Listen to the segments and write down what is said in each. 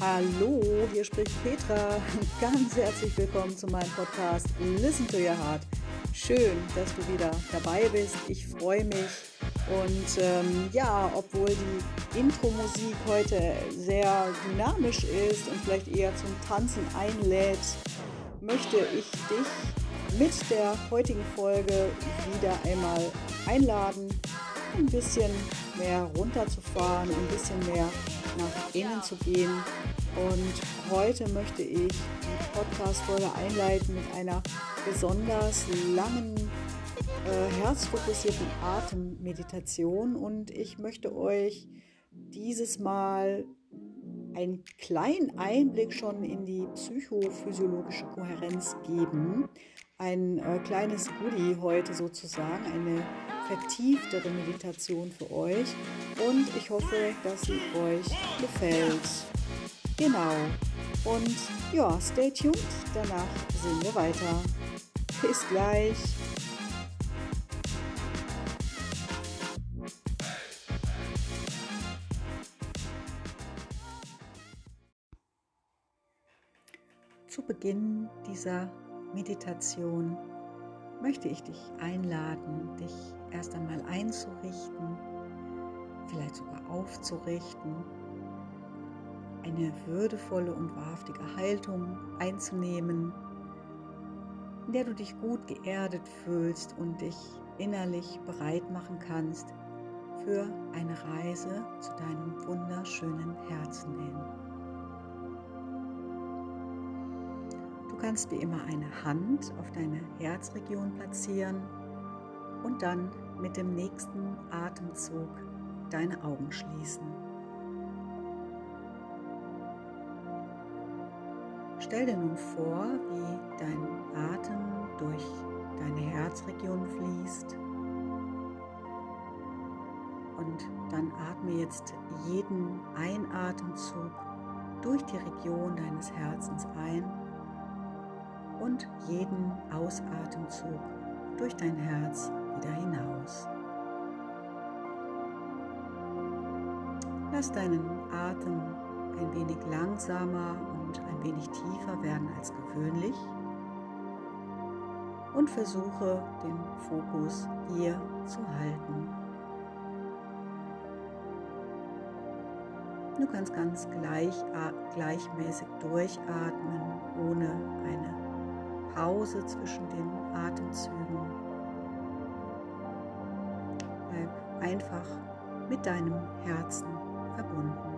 Hallo, hier spricht Petra. Ganz herzlich willkommen zu meinem Podcast Listen to Your Heart. Schön, dass du wieder dabei bist. Ich freue mich. Und ähm, ja, obwohl die Intro-Musik heute sehr dynamisch ist und vielleicht eher zum Tanzen einlädt, möchte ich dich mit der heutigen Folge wieder einmal einladen, ein bisschen mehr runterzufahren, ein bisschen mehr nach innen zu gehen. Und heute möchte ich die Podcast-Folge einleiten mit einer besonders langen, äh, herzfokussierten Atemmeditation. Und ich möchte euch dieses Mal einen kleinen Einblick schon in die psychophysiologische Kohärenz geben. Ein äh, kleines Goodie heute sozusagen, eine vertieftere Meditation für euch und ich hoffe, dass sie euch gefällt. Genau. Und ja, stay tuned, danach sehen wir weiter. Bis gleich. Zu Beginn dieser Meditation möchte ich dich einladen, dich erst einmal einzurichten, vielleicht sogar aufzurichten, eine würdevolle und wahrhaftige Haltung einzunehmen, in der du dich gut geerdet fühlst und dich innerlich bereit machen kannst für eine Reise zu deinem wunderschönen Herzen hin. kannst wie immer eine Hand auf deine Herzregion platzieren und dann mit dem nächsten Atemzug deine Augen schließen. Stell dir nun vor, wie dein Atem durch deine Herzregion fließt. Und dann atme jetzt jeden Einatemzug durch die Region deines Herzens ein und jeden Ausatemzug durch dein Herz wieder hinaus. Lass deinen Atem ein wenig langsamer und ein wenig tiefer werden als gewöhnlich und versuche den Fokus hier zu halten. Du kannst ganz gleich, gleichmäßig durchatmen, ohne eine Pause zwischen den Atemzügen. Bleib einfach mit deinem Herzen verbunden.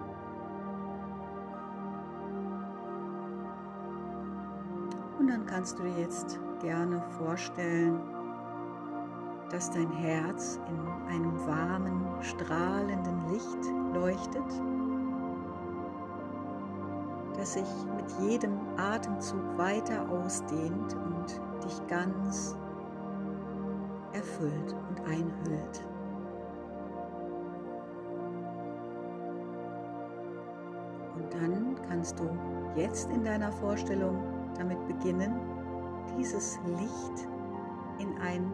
Und dann kannst du dir jetzt gerne vorstellen, dass dein Herz in einem warmen, strahlenden Licht leuchtet das sich mit jedem Atemzug weiter ausdehnt und dich ganz erfüllt und einhüllt. Und dann kannst du jetzt in deiner Vorstellung damit beginnen, dieses Licht in ein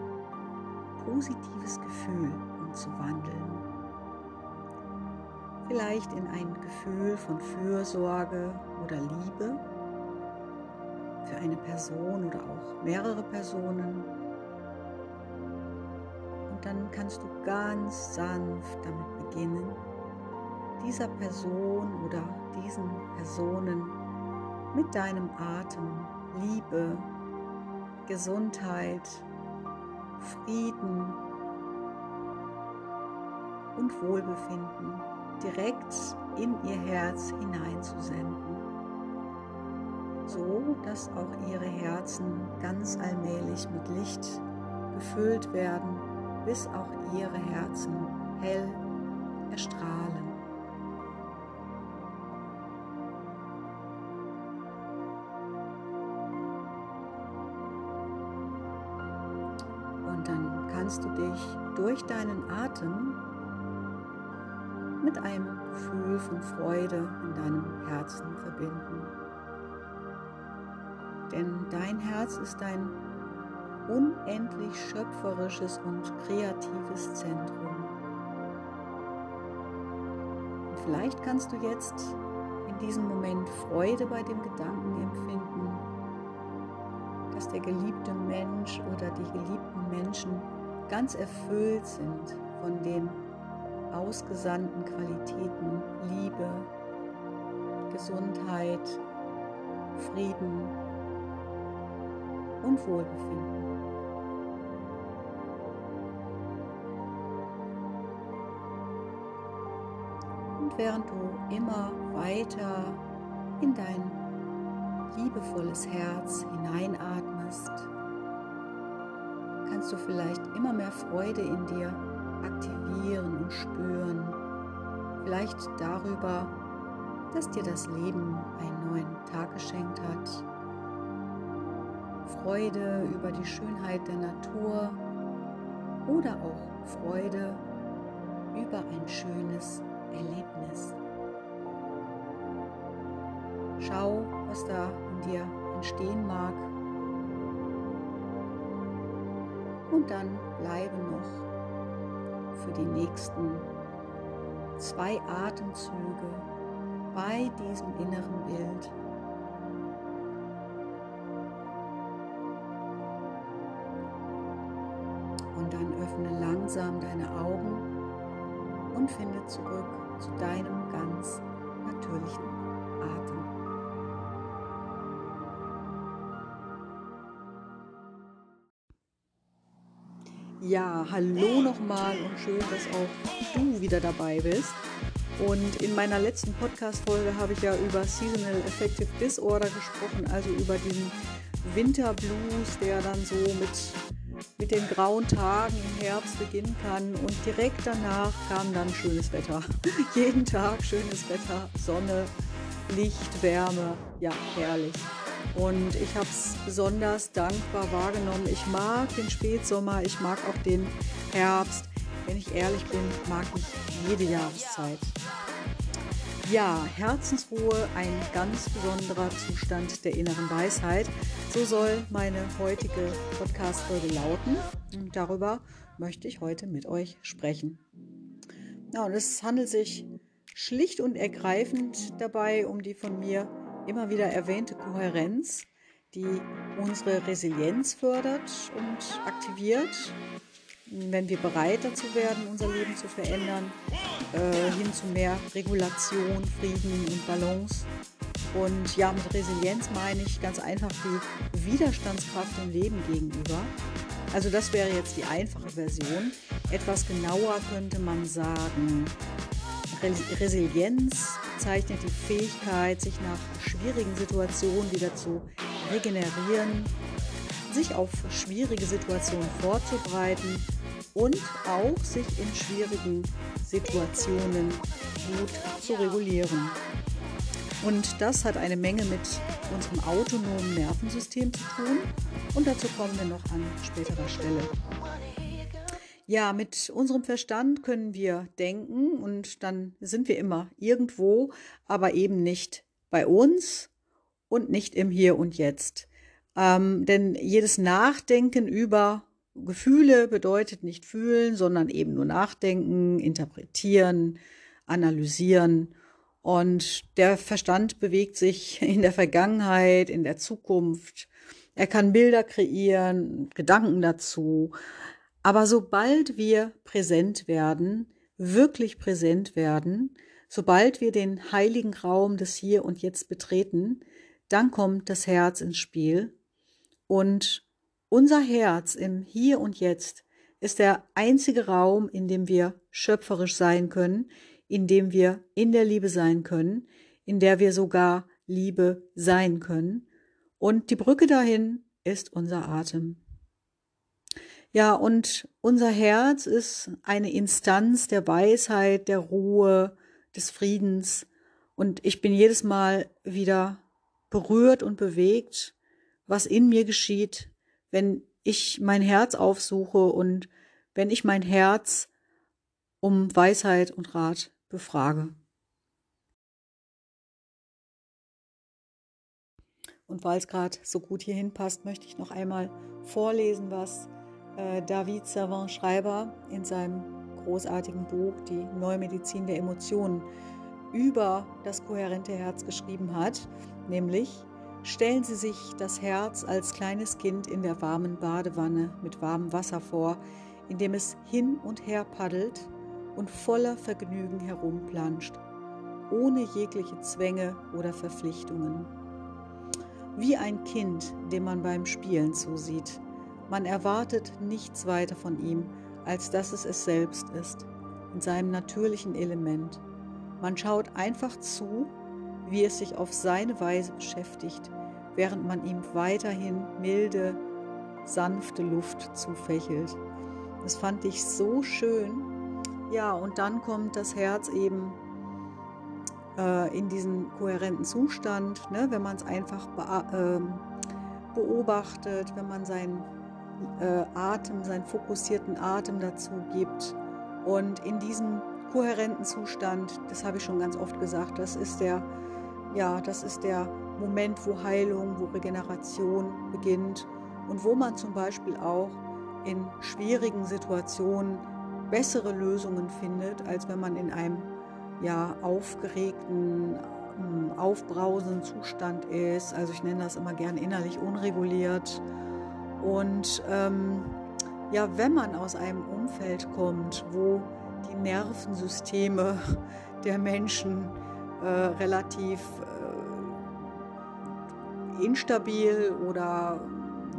positives Gefühl umzuwandeln. Vielleicht in ein Gefühl von Fürsorge oder Liebe für eine Person oder auch mehrere Personen. Und dann kannst du ganz sanft damit beginnen, dieser Person oder diesen Personen mit deinem Atem Liebe, Gesundheit, Frieden und Wohlbefinden direkt in ihr Herz hineinzusenden so dass auch ihre Herzen ganz allmählich mit Licht gefüllt werden, bis auch ihre Herzen hell erstrahlen. Kannst du dich durch deinen Atem mit einem Gefühl von Freude in deinem Herzen verbinden. Denn dein Herz ist ein unendlich schöpferisches und kreatives Zentrum. Und vielleicht kannst du jetzt in in diesem Moment Freude bei dem Gedanken empfinden, dass der geliebte Mensch oder die geliebten Menschen ganz erfüllt sind von den ausgesandten Qualitäten Liebe, Gesundheit, Frieden und Wohlbefinden. Und während du immer weiter in dein liebevolles Herz hineinatmest, kannst du vielleicht immer mehr Freude in dir aktivieren und spüren. Vielleicht darüber, dass dir das Leben einen neuen Tag geschenkt hat. Freude über die Schönheit der Natur oder auch Freude über ein schönes Erlebnis. Schau, was da in dir entstehen mag. Und dann bleibe noch für die nächsten zwei Atemzüge bei diesem inneren Bild. Und dann öffne langsam deine Augen und finde zurück zu deinem ganz natürlichen Atem. Ja, hallo nochmal und schön, dass auch du wieder dabei bist. Und in meiner letzten Podcast-Folge habe ich ja über Seasonal Affective Disorder gesprochen, also über diesen Winterblues, der dann so mit, mit den grauen Tagen im Herbst beginnen kann. Und direkt danach kam dann schönes Wetter. Jeden Tag schönes Wetter, Sonne, Licht, Wärme. Ja, herrlich. Und ich habe es besonders dankbar wahrgenommen. Ich mag den Spätsommer, ich mag auch den Herbst. Wenn ich ehrlich bin, mag ich jede Jahreszeit. Ja, Herzensruhe, ein ganz besonderer Zustand der inneren Weisheit. So soll meine heutige Podcast-Folge lauten. Und darüber möchte ich heute mit euch sprechen. Ja, und es handelt sich schlicht und ergreifend dabei um die von mir immer wieder erwähnte Kohärenz, die unsere Resilienz fördert und aktiviert wenn wir bereit dazu werden, unser Leben zu verändern, äh, hin zu mehr Regulation, Frieden und Balance. Und ja, mit Resilienz meine ich ganz einfach die Widerstandskraft dem Leben gegenüber. Also das wäre jetzt die einfache Version. Etwas genauer könnte man sagen, Resilienz bezeichnet die Fähigkeit, sich nach schwierigen Situationen wieder zu regenerieren, sich auf schwierige Situationen vorzubereiten und auch sich in schwierigen Situationen gut zu regulieren. Und das hat eine Menge mit unserem autonomen Nervensystem zu tun. Und dazu kommen wir noch an späterer Stelle. Ja, mit unserem Verstand können wir denken und dann sind wir immer irgendwo, aber eben nicht bei uns und nicht im Hier und Jetzt. Ähm, denn jedes Nachdenken über Gefühle bedeutet nicht fühlen, sondern eben nur nachdenken, interpretieren, analysieren. Und der Verstand bewegt sich in der Vergangenheit, in der Zukunft. Er kann Bilder kreieren, Gedanken dazu. Aber sobald wir präsent werden, wirklich präsent werden, sobald wir den heiligen Raum des Hier und Jetzt betreten, dann kommt das Herz ins Spiel und unser Herz im Hier und Jetzt ist der einzige Raum, in dem wir schöpferisch sein können, in dem wir in der Liebe sein können, in der wir sogar Liebe sein können. Und die Brücke dahin ist unser Atem. Ja, und unser Herz ist eine Instanz der Weisheit, der Ruhe, des Friedens. Und ich bin jedes Mal wieder berührt und bewegt, was in mir geschieht, wenn ich mein Herz aufsuche und wenn ich mein Herz um Weisheit und Rat befrage. Und weil es gerade so gut hierhin passt, möchte ich noch einmal vorlesen, was äh, David Savant Schreiber in seinem großartigen Buch Die Neue Medizin der Emotionen über das kohärente Herz geschrieben hat, nämlich stellen Sie sich das Herz als kleines Kind in der warmen Badewanne mit warmem Wasser vor, in dem es hin und her paddelt und voller Vergnügen herumplanscht, ohne jegliche Zwänge oder Verpflichtungen. Wie ein Kind, dem man beim Spielen zusieht. Man erwartet nichts weiter von ihm, als dass es es selbst ist, in seinem natürlichen Element. Man schaut einfach zu, wie es sich auf seine Weise beschäftigt, während man ihm weiterhin milde, sanfte Luft zufächelt. Das fand ich so schön. Ja, und dann kommt das Herz eben äh, in diesen kohärenten Zustand, ne, wenn man es einfach be äh, beobachtet, wenn man seinen äh, Atem, seinen fokussierten Atem dazu gibt. Und in diesem kohärenten Zustand, das habe ich schon ganz oft gesagt, das ist der, ja, das ist der Moment, wo Heilung, wo Regeneration beginnt und wo man zum Beispiel auch in schwierigen Situationen bessere Lösungen findet, als wenn man in einem ja, aufgeregten, ähm, aufbrausenden Zustand ist. Also ich nenne das immer gern innerlich unreguliert. Und ähm, ja, wenn man aus einem Umfeld kommt, wo die Nervensysteme der Menschen äh, relativ äh, instabil oder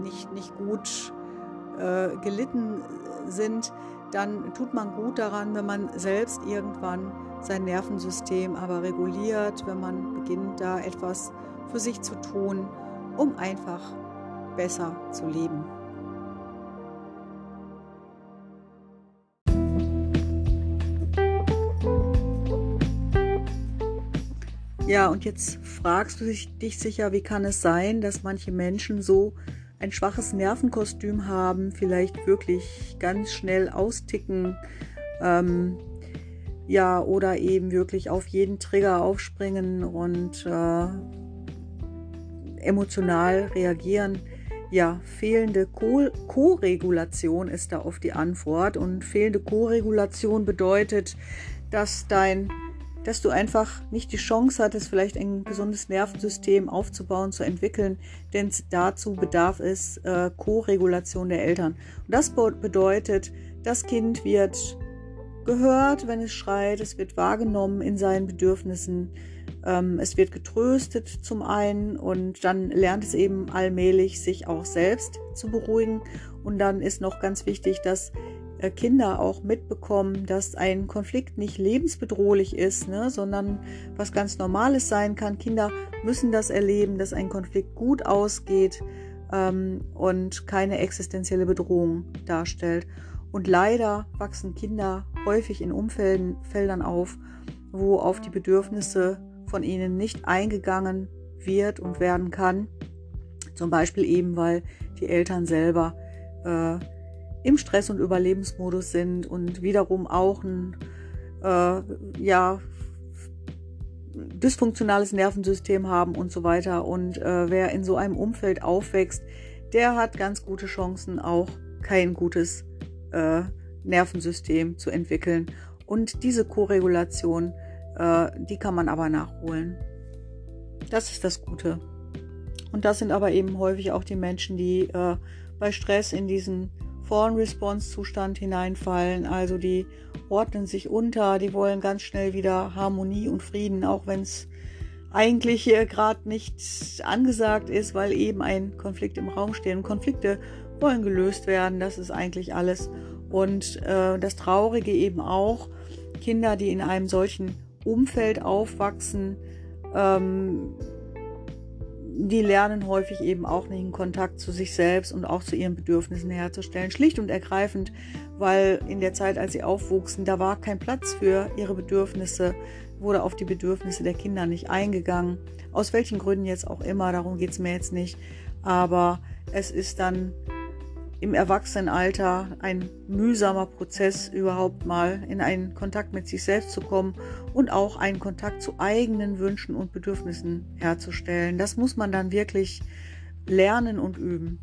nicht, nicht gut äh, gelitten sind, dann tut man gut daran, wenn man selbst irgendwann sein Nervensystem aber reguliert, wenn man beginnt, da etwas für sich zu tun, um einfach besser zu leben. Ja, und jetzt fragst du dich sicher, wie kann es sein, dass manche Menschen so ein schwaches Nervenkostüm haben, vielleicht wirklich ganz schnell austicken, ähm, ja, oder eben wirklich auf jeden Trigger aufspringen und äh, emotional reagieren. Ja, fehlende Co-Regulation ist da oft die Antwort. Und fehlende Co-Regulation bedeutet, dass dein dass du einfach nicht die Chance hattest, vielleicht ein gesundes Nervensystem aufzubauen, zu entwickeln, denn dazu bedarf es äh, Co-Regulation der Eltern. Und das bedeutet, das Kind wird gehört, wenn es schreit, es wird wahrgenommen in seinen Bedürfnissen, es wird getröstet zum einen und dann lernt es eben allmählich, sich auch selbst zu beruhigen. Und dann ist noch ganz wichtig, dass äh, Kinder auch mitbekommen, dass ein Konflikt nicht lebensbedrohlich ist, ne, sondern was ganz Normales sein kann. Kinder müssen das erleben, dass ein Konflikt gut ausgeht ähm, und keine existenzielle Bedrohung darstellt. Und leider wachsen Kinder häufig in Umfeldern auf, wo auf die Bedürfnisse von ihnen nicht eingegangen wird und werden kann. Zum Beispiel eben, weil die Eltern selber äh, im Stress- und Überlebensmodus sind und wiederum auch ein äh, ja, dysfunktionales Nervensystem haben und so weiter. Und äh, wer in so einem Umfeld aufwächst, der hat ganz gute Chancen, auch kein gutes äh, Nervensystem zu entwickeln. Und diese Koregulation, äh, die kann man aber nachholen. Das ist das Gute. Und das sind aber eben häufig auch die Menschen, die äh, bei Stress in diesen Fallen-Response-Zustand hineinfallen. Also die ordnen sich unter, die wollen ganz schnell wieder Harmonie und Frieden, auch wenn es eigentlich hier gerade nicht angesagt ist, weil eben ein Konflikt im Raum steht. Und Konflikte wollen gelöst werden, das ist eigentlich alles. Und äh, das Traurige eben auch, Kinder, die in einem solchen Umfeld aufwachsen, ähm, die lernen häufig eben auch nicht einen Kontakt zu sich selbst und auch zu ihren Bedürfnissen herzustellen. Schlicht und ergreifend, weil in der Zeit, als sie aufwuchsen, da war kein Platz für ihre Bedürfnisse, wurde auf die Bedürfnisse der Kinder nicht eingegangen. Aus welchen Gründen jetzt auch immer, darum geht es mir jetzt nicht. Aber es ist dann im Erwachsenenalter ein mühsamer Prozess, überhaupt mal in einen Kontakt mit sich selbst zu kommen und auch einen Kontakt zu eigenen Wünschen und Bedürfnissen herzustellen. Das muss man dann wirklich lernen und üben.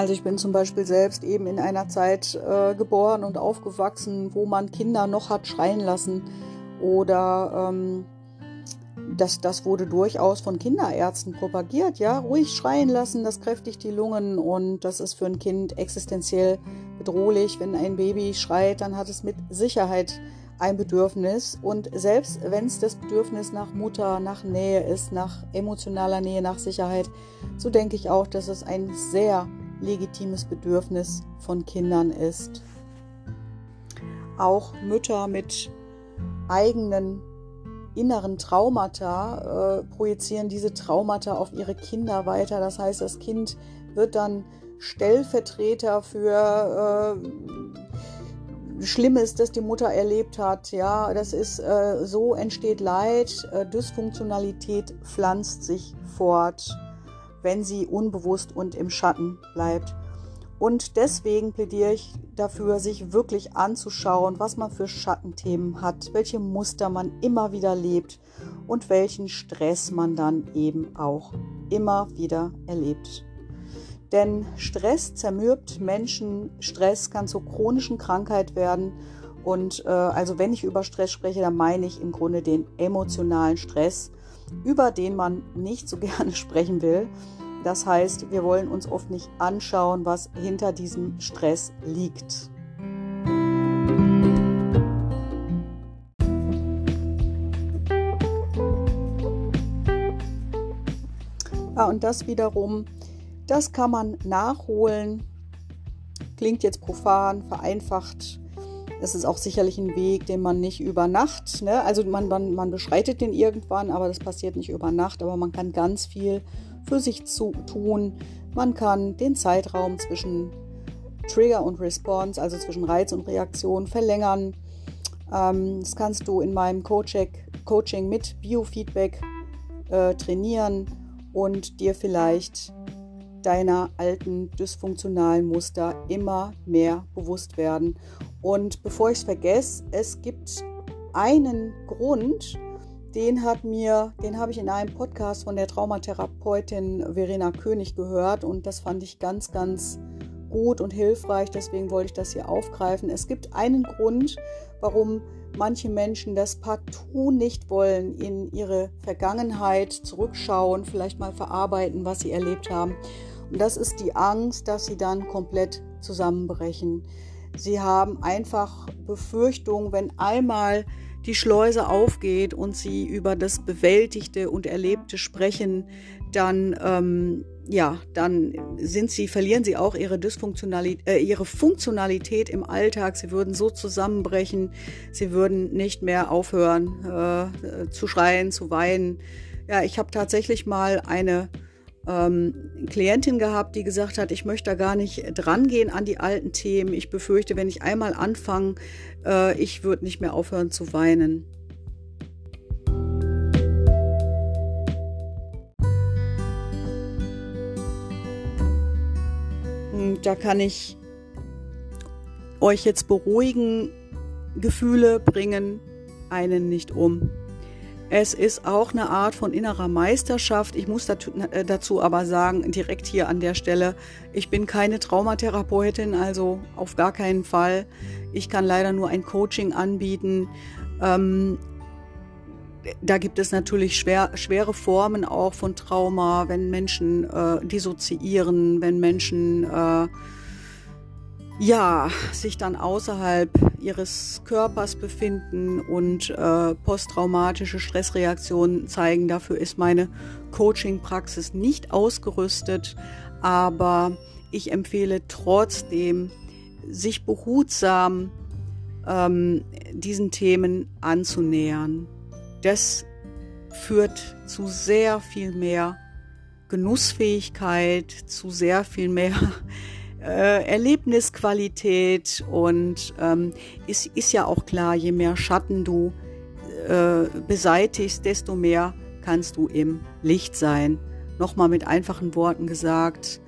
Also ich bin zum Beispiel selbst eben in einer Zeit äh, geboren und aufgewachsen, wo man Kinder noch hat schreien lassen oder ähm, das, das wurde durchaus von Kinderärzten propagiert, ja, ruhig schreien lassen, das kräftigt die Lungen und das ist für ein Kind existenziell bedrohlich. Wenn ein Baby schreit, dann hat es mit Sicherheit ein Bedürfnis und selbst wenn es das Bedürfnis nach Mutter, nach Nähe ist, nach emotionaler Nähe, nach Sicherheit, so denke ich auch, dass es ein sehr legitimes Bedürfnis von Kindern ist. Auch Mütter mit eigenen inneren Traumata äh, projizieren diese Traumata auf ihre Kinder weiter. Das heißt, das Kind wird dann Stellvertreter für äh, Schlimmes, das die Mutter erlebt hat. Ja, das ist äh, so entsteht Leid, äh, Dysfunktionalität pflanzt sich fort wenn sie unbewusst und im Schatten bleibt. Und deswegen plädiere ich dafür, sich wirklich anzuschauen, was man für Schattenthemen hat, welche Muster man immer wieder lebt und welchen Stress man dann eben auch immer wieder erlebt. Denn Stress zermürbt Menschen, Stress kann zur chronischen Krankheit werden. Und äh, also wenn ich über Stress spreche, dann meine ich im Grunde den emotionalen Stress über den man nicht so gerne sprechen will. Das heißt, wir wollen uns oft nicht anschauen, was hinter diesem Stress liegt. Ja, und das wiederum, das kann man nachholen. Klingt jetzt profan, vereinfacht es ist auch sicherlich ein Weg, den man nicht über Nacht, ne? also man, man, man beschreitet den irgendwann, aber das passiert nicht über Nacht, aber man kann ganz viel für sich zu tun. Man kann den Zeitraum zwischen Trigger und Response, also zwischen Reiz und Reaktion, verlängern. Ähm, das kannst du in meinem Coaching, mit Biofeedback äh, trainieren und dir vielleicht deiner alten dysfunktionalen Muster immer mehr bewusst werden. Und bevor ich es vergesse, es gibt einen Grund, den hat mir, den habe ich in einem Podcast von der Traumatherapeutin Verena König gehört und das fand ich ganz, ganz gut und hilfreich. Deswegen wollte ich das hier aufgreifen. Es gibt einen Grund, warum manche Menschen das partout nicht wollen, in ihre Vergangenheit zurückschauen, vielleicht mal verarbeiten, was sie erlebt haben. Und das ist die Angst, dass sie dann komplett zusammenbrechen. Sie haben einfach Befürchtungen, wenn einmal die Schleuse aufgeht und sie über das Bewältigte und Erlebte sprechen, dann ähm, ja, dann sind sie, verlieren sie auch ihre Dysfunktionalität, äh, ihre Funktionalität im Alltag. Sie würden so zusammenbrechen, sie würden nicht mehr aufhören äh, zu schreien, zu weinen. Ja, ich habe tatsächlich mal eine ähm, Klientin gehabt, die gesagt hat, ich möchte da gar nicht drangehen an die alten Themen. Ich befürchte, wenn ich einmal anfange, äh, ich würde nicht mehr aufhören zu weinen. Und da kann ich euch jetzt beruhigen, Gefühle bringen einen nicht um. Es ist auch eine Art von innerer Meisterschaft. Ich muss äh, dazu aber sagen, direkt hier an der Stelle, ich bin keine Traumatherapeutin, also auf gar keinen Fall. Ich kann leider nur ein Coaching anbieten. Ähm, da gibt es natürlich schwer, schwere Formen auch von Trauma, wenn Menschen äh, dissoziieren, wenn Menschen äh, ja, sich dann außerhalb ihres Körpers befinden und äh, posttraumatische Stressreaktionen zeigen. Dafür ist meine Coaching-Praxis nicht ausgerüstet, aber ich empfehle trotzdem, sich behutsam ähm, diesen Themen anzunähern. Das führt zu sehr viel mehr Genussfähigkeit, zu sehr viel mehr äh, Erlebnisqualität und ähm, ist, ist ja auch klar, je mehr Schatten du äh, beseitigst, desto mehr kannst du im Licht sein. Nochmal mit einfachen Worten gesagt.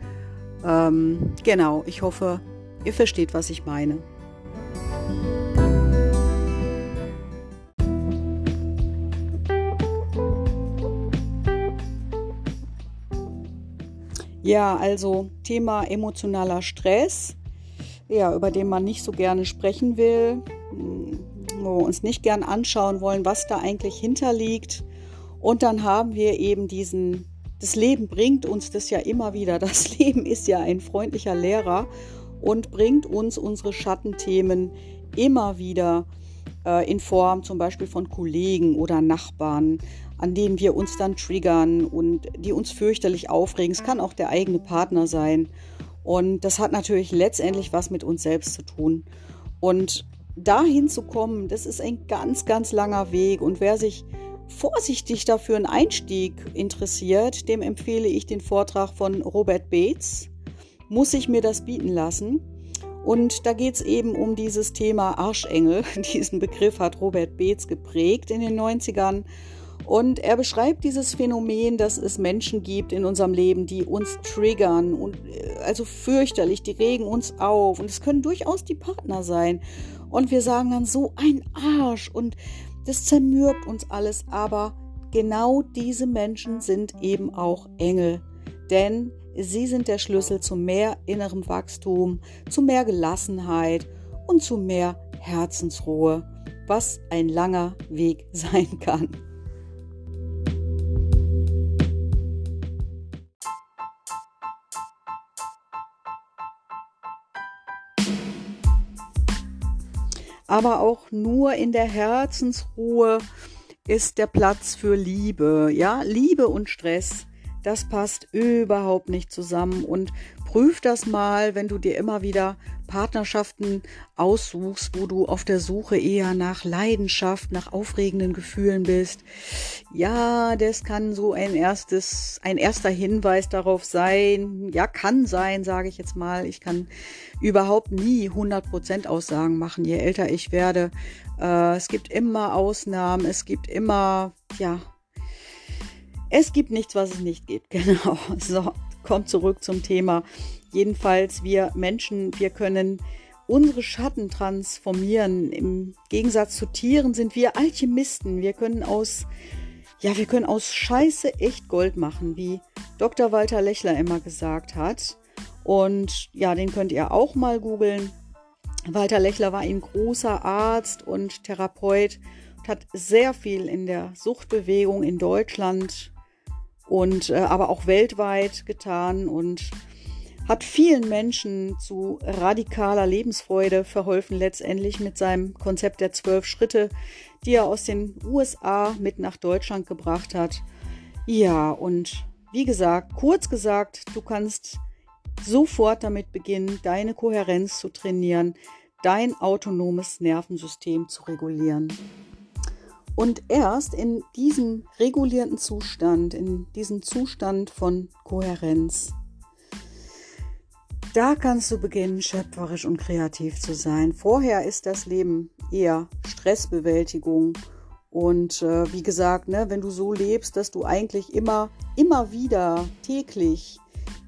Ähm, genau, ich hoffe, ihr versteht, was ich meine. Ja, also Thema emotionaler Stress, ja, über den man nicht so gerne sprechen will, hm, wo wir uns nicht gern anschauen wollen, was da eigentlich hinterliegt. Und dann haben wir eben diesen, das Leben bringt uns das ja immer wieder. Das Leben ist ja ein freundlicher Lehrer und bringt uns unsere Schattenthemen immer wieder äh, in Form zum Beispiel von Kollegen oder Nachbarn, an denen wir uns dann triggern und die uns fürchterlich aufregen. Es kann auch der eigene Partner sein. Und das hat natürlich letztendlich was mit uns selbst zu tun. Und dahin zu kommen, das ist ein ganz, ganz langer Weg. Und wer sich vorsichtig dafür einen Einstieg interessiert, dem empfehle ich den Vortrag von Robert Bates. Muss ich mir das bieten lassen? Und da geht es eben um dieses Thema Arschengel. Diesen Begriff hat Robert Bates geprägt in den 90ern. Und er beschreibt dieses Phänomen, dass es Menschen gibt in unserem Leben, die uns triggern und äh, also fürchterlich, die regen uns auf. Und es können durchaus die Partner sein. Und wir sagen dann so ein Arsch und das zermürbt uns alles. Aber genau diese Menschen sind eben auch Engel. Denn sie sind der Schlüssel zu mehr innerem Wachstum, zu mehr Gelassenheit und zu mehr Herzensruhe, was ein langer Weg sein kann. Aber auch nur in der Herzensruhe ist der Platz für Liebe. Ja, Liebe und Stress, das passt überhaupt nicht zusammen und prüf das mal, wenn du dir immer wieder Partnerschaften aussuchst, wo du auf der Suche eher nach Leidenschaft, nach aufregenden Gefühlen bist. Ja, das kann so ein erstes, ein erster Hinweis darauf sein. Ja, kann sein, sage ich jetzt mal. Ich kann überhaupt nie 100% Aussagen machen, je älter ich werde. Äh, es gibt immer Ausnahmen, es gibt immer, ja, es gibt nichts, was es nicht gibt. Genau. So, kommt zurück zum Thema Jedenfalls, wir Menschen, wir können unsere Schatten transformieren. Im Gegensatz zu Tieren sind wir Alchemisten. Wir können aus, ja, wir können aus Scheiße echt Gold machen, wie Dr. Walter Lechler immer gesagt hat. Und ja, den könnt ihr auch mal googeln. Walter Lechler war ein großer Arzt und Therapeut und hat sehr viel in der Suchtbewegung in Deutschland und äh, aber auch weltweit getan und hat vielen Menschen zu radikaler Lebensfreude verholfen, letztendlich mit seinem Konzept der zwölf Schritte, die er aus den USA mit nach Deutschland gebracht hat. Ja, und wie gesagt, kurz gesagt, du kannst sofort damit beginnen, deine Kohärenz zu trainieren, dein autonomes Nervensystem zu regulieren. Und erst in diesem regulierten Zustand, in diesem Zustand von Kohärenz, da kannst du beginnen, schöpferisch und kreativ zu sein. Vorher ist das Leben eher Stressbewältigung. Und äh, wie gesagt, ne, wenn du so lebst, dass du eigentlich immer, immer wieder täglich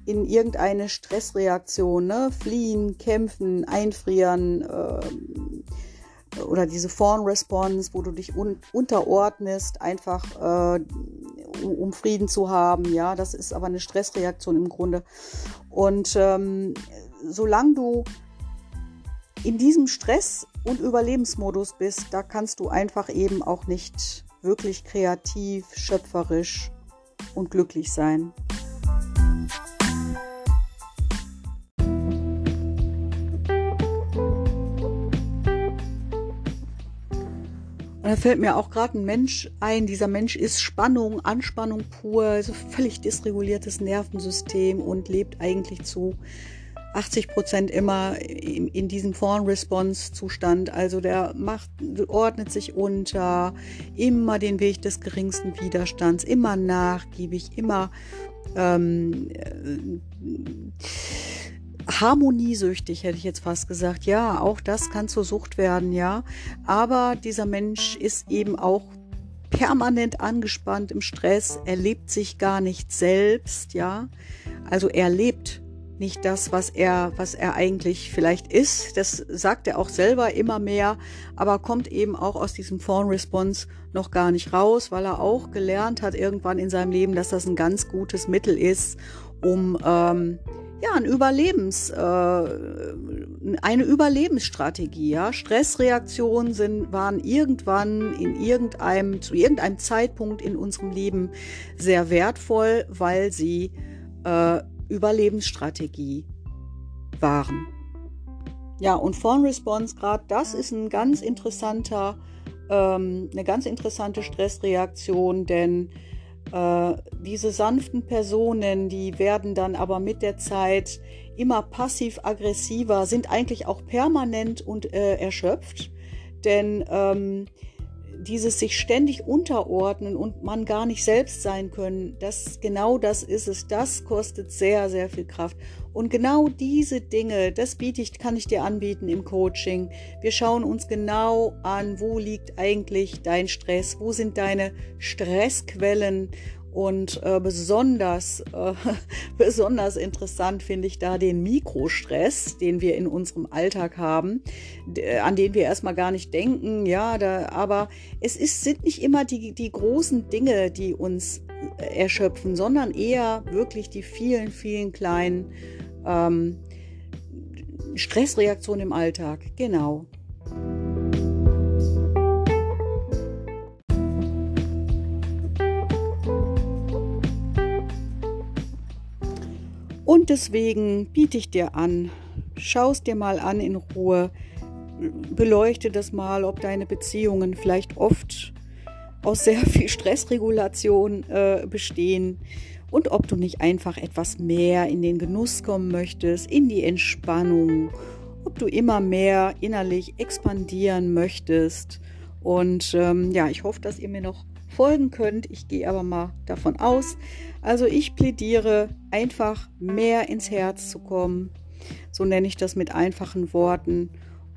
in irgendeine Stressreaktion, ne, fliehen, kämpfen, einfrieren äh, oder diese Fawn-Response, wo du dich un unterordnest, einfach äh, um Frieden zu haben. Ja, das ist aber eine Stressreaktion im Grunde. Und ähm, solange du in diesem Stress- und Überlebensmodus bist, da kannst du einfach eben auch nicht wirklich kreativ, schöpferisch und glücklich sein. Und da fällt mir auch gerade ein Mensch ein. Dieser Mensch ist Spannung, Anspannung pur, also völlig dysreguliertes Nervensystem und lebt eigentlich zu 80 Prozent immer in, in diesem Fawn-Response-Zustand. Also der macht, ordnet sich unter, immer den Weg des geringsten Widerstands, immer nachgiebig, immer ähm, harmoniesüchtig, hätte ich jetzt fast gesagt. Ja, auch das kann zur Sucht werden, ja. Aber dieser Mensch ist eben auch permanent angespannt im Stress, er lebt sich gar nicht selbst, ja. Also er lebt nicht das, was er, was er eigentlich vielleicht ist. Das sagt er auch selber immer mehr, aber kommt eben auch aus diesem Phone Response noch gar nicht raus, weil er auch gelernt hat irgendwann in seinem Leben, dass das ein ganz gutes Mittel ist, um ähm, ja, ein Überlebens, äh, eine Überlebensstrategie. Ja? Stressreaktionen sind, waren irgendwann in irgendeinem, zu irgendeinem Zeitpunkt in unserem Leben sehr wertvoll, weil sie äh, Überlebensstrategie waren. Ja, und Phone Response gerade, das ist ein ganz interessanter, ähm, eine ganz interessante Stressreaktion, denn äh, diese sanften Personen, die werden dann aber mit der Zeit immer passiv-aggressiver, sind eigentlich auch permanent und äh, erschöpft, denn ähm, dieses sich ständig unterordnen und man gar nicht selbst sein können, das genau das ist es. Das kostet sehr, sehr viel Kraft. Und genau diese Dinge, das biete ich, kann ich dir anbieten im Coaching. Wir schauen uns genau an, wo liegt eigentlich dein Stress, wo sind deine Stressquellen und äh, besonders, äh, besonders interessant finde ich da den Mikrostress, den wir in unserem Alltag haben, an den wir erstmal gar nicht denken. Ja, da, aber es ist, sind nicht immer die, die großen Dinge, die uns äh, erschöpfen, sondern eher wirklich die vielen, vielen kleinen ähm, Stressreaktionen im Alltag. Genau. Und deswegen biete ich dir an, schaust dir mal an in Ruhe, beleuchte das mal, ob deine Beziehungen vielleicht oft aus sehr viel Stressregulation äh, bestehen und ob du nicht einfach etwas mehr in den Genuss kommen möchtest, in die Entspannung, ob du immer mehr innerlich expandieren möchtest. Und ähm, ja, ich hoffe, dass ihr mir noch folgen könnt. Ich gehe aber mal davon aus. Also ich plädiere einfach mehr ins Herz zu kommen. So nenne ich das mit einfachen Worten.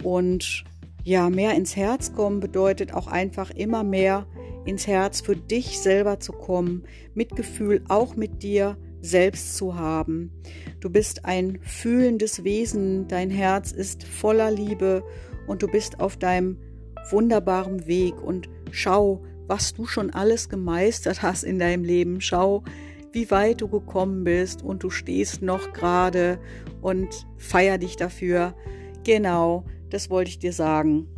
Und ja, mehr ins Herz kommen bedeutet auch einfach immer mehr ins Herz für dich selber zu kommen, Mitgefühl auch mit dir selbst zu haben. Du bist ein fühlendes Wesen, dein Herz ist voller Liebe und du bist auf deinem wunderbaren Weg und schau, was du schon alles gemeistert hast in deinem Leben. Schau, wie weit du gekommen bist und du stehst noch gerade und feier dich dafür. Genau, das wollte ich dir sagen.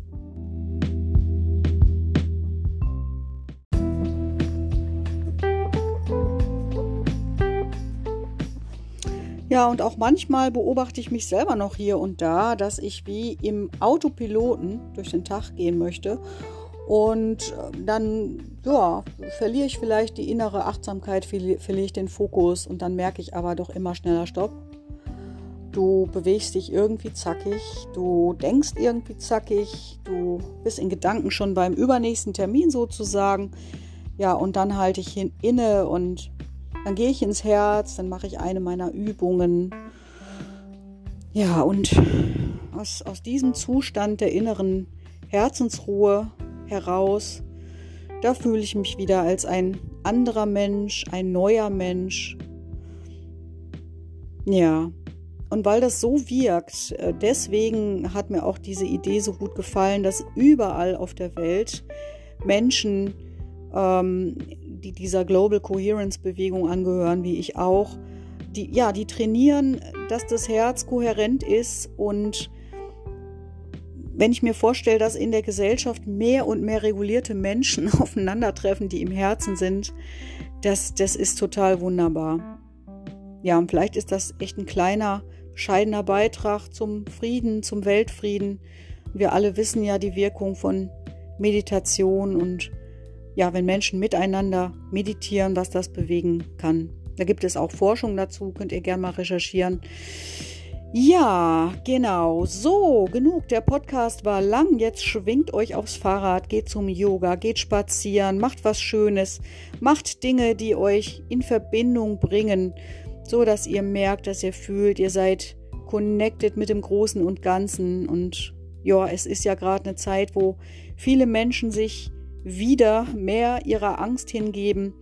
Ja, und auch manchmal beobachte ich mich selber noch hier und da, dass ich wie im Autopiloten durch den Tag gehen möchte und äh, dann, ja, verliere ich vielleicht die innere Achtsamkeit, verliere ich den Fokus und dann merke ich aber doch immer schneller Stopp. Du bewegst dich irgendwie zackig, du denkst irgendwie zackig, du bist in Gedanken schon beim übernächsten Termin sozusagen. Ja, und dann halte ich hin, inne und dann gehe ich ins Herz, dann mache ich eine meiner Übungen. Ja, und aus, aus diesem Zustand der inneren Herzensruhe heraus. Da fühle ich mich wieder als ein anderer Mensch, ein neuer Mensch. Ja, und weil das so wirkt, äh, deswegen hat mir auch diese Idee so gut gefallen, dass überall auf der Welt Menschen, ähm, die dieser Global Coherence Bewegung angehören, wie ich auch, die, ja, die trainieren, dass das Herz kohärent ist und wenn ich mir vorstelle, dass in der Gesellschaft mehr und mehr regulierte Menschen aufeinandertreffen, die im Herzen sind, das, das ist total wunderbar. Ja, und vielleicht ist das echt ein kleiner, bescheidener Beitrag zum Frieden, zum Weltfrieden. Wir alle wissen ja die Wirkung von Meditation und ja, wenn Menschen miteinander meditieren, was das bewegen kann. Da gibt es auch Forschung dazu, könnt ihr gerne mal recherchieren. Ja, genau. So, genug. Der Podcast war lang. Jetzt schwingt euch aufs Fahrrad, geht zum Yoga, geht spazieren, macht was Schönes, macht Dinge, die euch in Verbindung bringen, so dass ihr merkt, dass ihr fühlt, ihr seid connected mit dem Großen und Ganzen. Und ja, es ist ja gerade eine Zeit, wo viele Menschen sich wieder mehr ihrer Angst hingeben.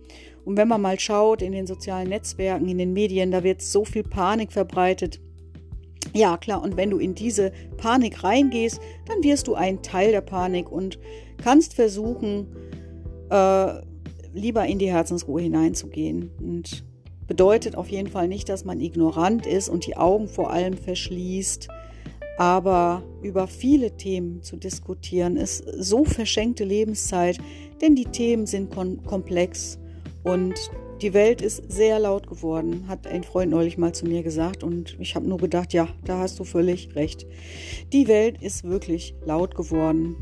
Und wenn man mal schaut in den sozialen Netzwerken, in den Medien, da wird so viel Panik verbreitet ja, klar, und wenn du in diese Panik reingehst, dann wirst du ein Teil der Panik und kannst versuchen, äh, lieber in die Herzensruhe hineinzugehen. Und Bedeutet auf jeden Fall nicht, dass man ignorant ist und die Augen vor allem verschließt. Aber über viele Themen zu diskutieren ist so verschenkte Lebenszeit, denn die Themen sind komplex und die Welt ist sehr laut geworden, hat ein Freund neulich mal zu mir gesagt und ich habe nur gedacht, ja, da hast du völlig recht. Die Welt ist wirklich laut geworden.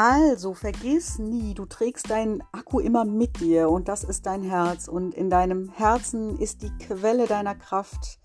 Also vergiss nie, du trägst deinen Akku immer mit dir und das ist dein Herz und in deinem Herzen ist die Quelle deiner Kraft,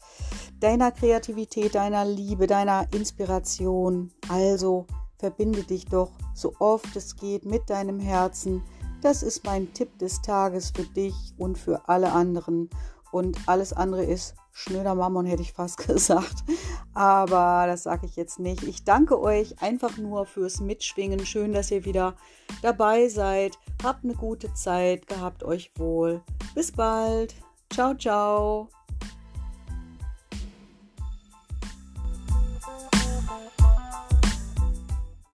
deiner Kreativität, deiner Liebe, deiner Inspiration. Also verbinde dich doch so oft es geht mit deinem Herzen. Das ist mein Tipp des Tages für dich und für alle anderen und alles andere ist schnöder Mammon, hätte ich fast gesagt. Aber das sage ich jetzt nicht. Ich danke euch einfach nur fürs Mitschwingen. Schön, dass ihr wieder dabei seid. Habt eine gute Zeit, gehabt euch wohl. Bis bald. Ciao, ciao.